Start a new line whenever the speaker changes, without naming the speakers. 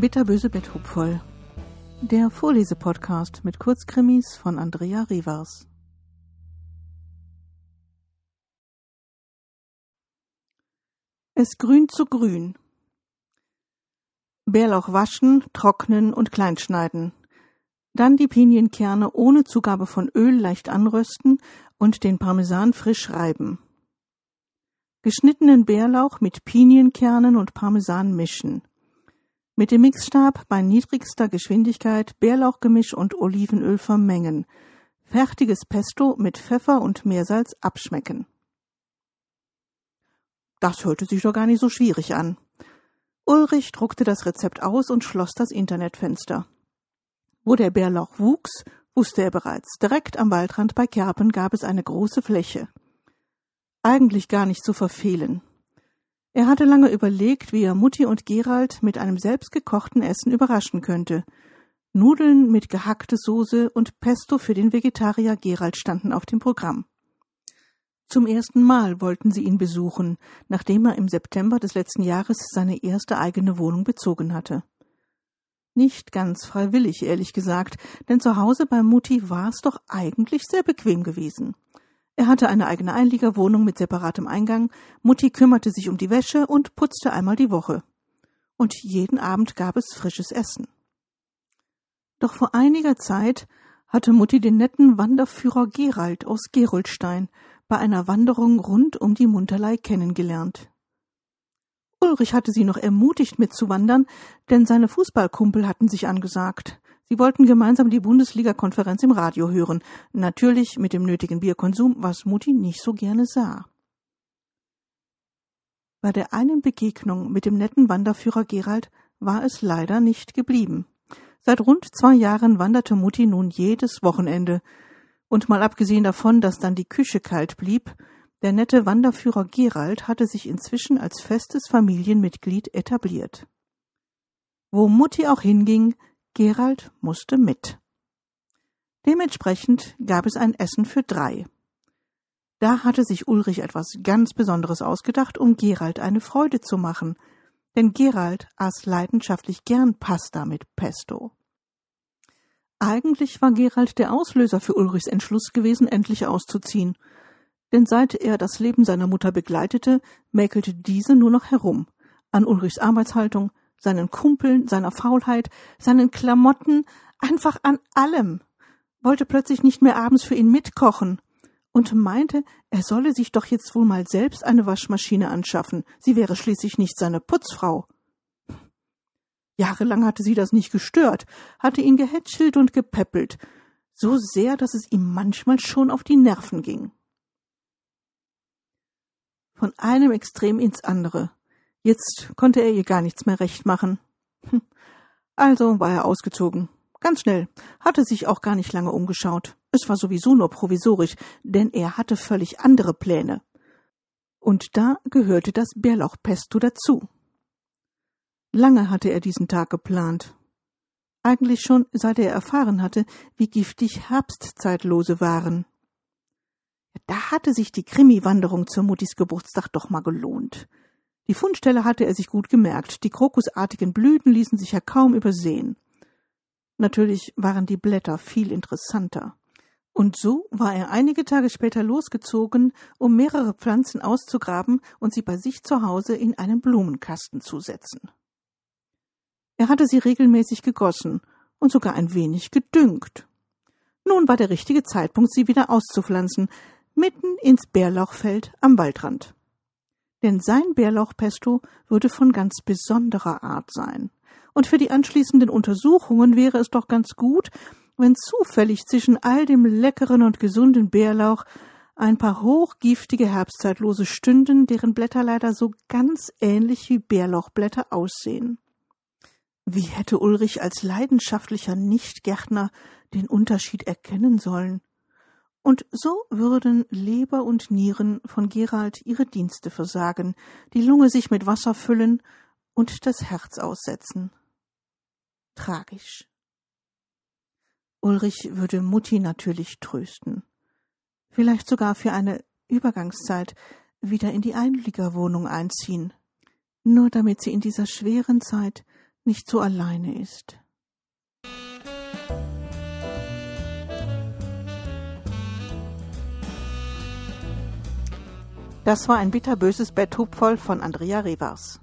Bitterböse Betthupfoll. Der Vorlesepodcast mit Kurzkrimis von Andrea Rivers. Es grünt zu grün. Bärlauch waschen, trocknen und kleinschneiden. Dann die Pinienkerne ohne Zugabe von Öl leicht anrösten und den Parmesan frisch reiben. Geschnittenen Bärlauch mit Pinienkernen und Parmesan mischen. Mit dem Mixstab bei niedrigster Geschwindigkeit Bärlauchgemisch und Olivenöl vermengen. Fertiges Pesto mit Pfeffer und Meersalz abschmecken. Das hörte sich doch gar nicht so schwierig an. Ulrich druckte das Rezept aus und schloss das Internetfenster. Wo der Bärlauch wuchs, wusste er bereits. Direkt am Waldrand bei Kerpen gab es eine große Fläche. Eigentlich gar nicht zu verfehlen. Er hatte lange überlegt, wie er Mutti und Gerald mit einem selbstgekochten Essen überraschen könnte. Nudeln mit gehackte Soße und Pesto für den Vegetarier Gerald standen auf dem Programm. Zum ersten Mal wollten sie ihn besuchen, nachdem er im September des letzten Jahres seine erste eigene Wohnung bezogen hatte. Nicht ganz freiwillig, ehrlich gesagt, denn zu Hause bei Mutti war es doch eigentlich sehr bequem gewesen. Er hatte eine eigene Einliegerwohnung mit separatem Eingang, Mutti kümmerte sich um die Wäsche und putzte einmal die Woche. Und jeden Abend gab es frisches Essen. Doch vor einiger Zeit hatte Mutti den netten Wanderführer Gerald aus Geroldstein bei einer Wanderung rund um die Munterlei kennengelernt. Ulrich hatte sie noch ermutigt mitzuwandern, denn seine Fußballkumpel hatten sich angesagt. Sie wollten gemeinsam die Bundesliga-Konferenz im Radio hören, natürlich mit dem nötigen Bierkonsum, was Mutti nicht so gerne sah. Bei der einen Begegnung mit dem netten Wanderführer Gerald war es leider nicht geblieben. Seit rund zwei Jahren wanderte Mutti nun jedes Wochenende. Und mal abgesehen davon, dass dann die Küche kalt blieb, der nette Wanderführer Gerald hatte sich inzwischen als festes Familienmitglied etabliert. Wo Mutti auch hinging, Gerald musste mit. Dementsprechend gab es ein Essen für drei. Da hatte sich Ulrich etwas ganz Besonderes ausgedacht, um Gerald eine Freude zu machen, denn Gerald aß leidenschaftlich gern Pasta mit Pesto. Eigentlich war Gerald der Auslöser für Ulrichs Entschluss gewesen, endlich auszuziehen, denn seit er das Leben seiner Mutter begleitete, mäkelte diese nur noch herum, an Ulrichs Arbeitshaltung, seinen Kumpeln, seiner Faulheit, seinen Klamotten, einfach an allem, wollte plötzlich nicht mehr abends für ihn mitkochen. Und meinte, er solle sich doch jetzt wohl mal selbst eine Waschmaschine anschaffen, sie wäre schließlich nicht seine Putzfrau. Jahrelang hatte sie das nicht gestört, hatte ihn gehätschelt und gepäppelt, so sehr, dass es ihm manchmal schon auf die Nerven ging. Von einem Extrem ins andere. Jetzt konnte er ihr gar nichts mehr recht machen. Hm. Also war er ausgezogen. Ganz schnell, hatte sich auch gar nicht lange umgeschaut. Es war sowieso nur provisorisch, denn er hatte völlig andere Pläne. Und da gehörte das Bärlauchpesto dazu. Lange hatte er diesen Tag geplant. Eigentlich schon, seit er erfahren hatte, wie giftig Herbstzeitlose waren. Da hatte sich die Krimi-Wanderung zur Muttis Geburtstag doch mal gelohnt. Die Fundstelle hatte er sich gut gemerkt. Die krokusartigen Blüten ließen sich ja kaum übersehen. Natürlich waren die Blätter viel interessanter. Und so war er einige Tage später losgezogen, um mehrere Pflanzen auszugraben und sie bei sich zu Hause in einen Blumenkasten zu setzen. Er hatte sie regelmäßig gegossen und sogar ein wenig gedüngt. Nun war der richtige Zeitpunkt, sie wieder auszupflanzen, mitten ins Bärlauchfeld am Waldrand denn sein Bärlauchpesto würde von ganz besonderer Art sein. Und für die anschließenden Untersuchungen wäre es doch ganz gut, wenn zufällig zwischen all dem leckeren und gesunden Bärlauch ein paar hochgiftige Herbstzeitlose stünden, deren Blätter leider so ganz ähnlich wie Bärlauchblätter aussehen. Wie hätte Ulrich als leidenschaftlicher Nichtgärtner den Unterschied erkennen sollen? Und so würden Leber und Nieren von Gerald ihre Dienste versagen, die Lunge sich mit Wasser füllen und das Herz aussetzen. Tragisch. Ulrich würde Mutti natürlich trösten. Vielleicht sogar für eine Übergangszeit wieder in die Einliegerwohnung einziehen. Nur damit sie in dieser schweren Zeit nicht so alleine ist. Das war ein bitterböses Betthub voll von Andrea Revers.